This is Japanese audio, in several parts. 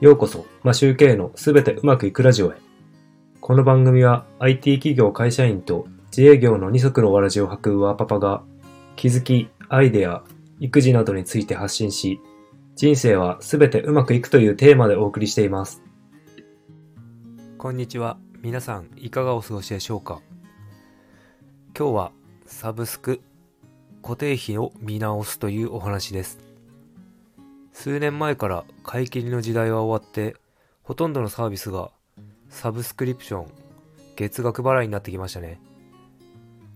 ようこそ、マシューケのすべてうまくいくラジオへ。この番組は IT 企業会社員と自営業の二足のわらじを履くワーパパが気づき、アイデア、育児などについて発信し、人生はすべてうまくいくというテーマでお送りしています。こんにちは。皆さん、いかがお過ごしでしょうか？今日は、サブスク、固定費を見直すというお話です。数年前から買い切りの時代は終わって、ほとんどのサービスがサブスクリプション、月額払いになってきましたね。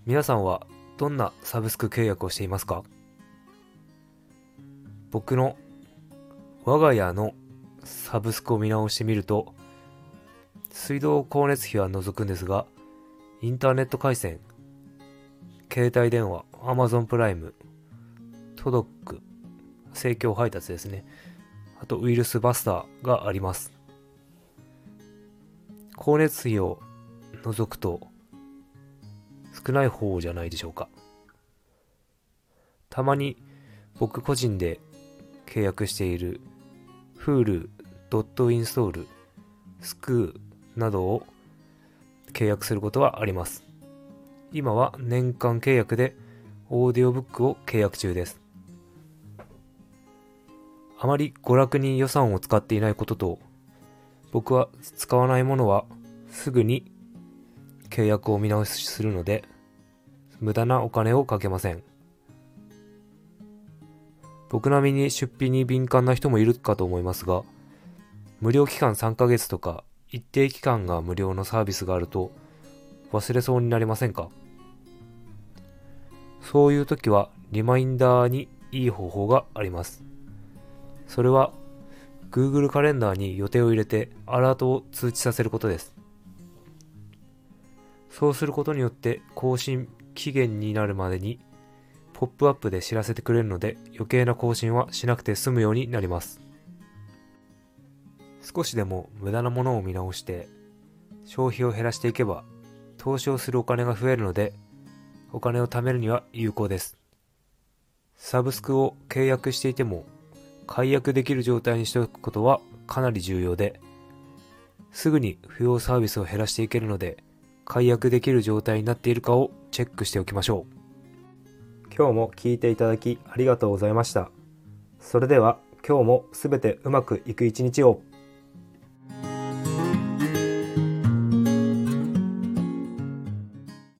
皆さんはどんなサブスク契約をしていますか？僕の我が家のサブスクを見直してみると、水道光熱費は除くんですが、インターネット回線、携帯電話、Amazon プライム、トドック、生協配達ですね。あとウイルスバスターがあります。光熱費を除くと少ない方じゃないでしょうか。たまに僕個人で契約している Hulu、ドットインストール、スクーなどを契約することはあります。今は年間契約でオーディオブックを契約中です。あまり娯楽に予算を使っていないことと、僕は使わないものはすぐに契約を見直しするので、無駄なお金をかけません。僕並みに出費に敏感な人もいるかと思いますが、無料期間3ヶ月とか一定期間が無料のサービスがあると忘れそうになりませんか？そういう時はリマインダーにいい方法があります。それは Google カレンダーに予定を入れてアラートを通知させることです。そうすることによって更新期限になるまでにポップアップで知らせてくれるので余計な更新はしなくて済むようになります。少しでも無駄なものを見直して消費を減らしていけば投資をするお金が増えるのでお金を貯めるには有効です。サブスクを契約していても解約できる状態にしておくことはかなり重要ですぐに不要サービスを減らしていけるので解約できる状態になっているかをチェックしておきましょう。今日も聞いていただきありがとうございました。それでは今日も全てうまくいく一日を。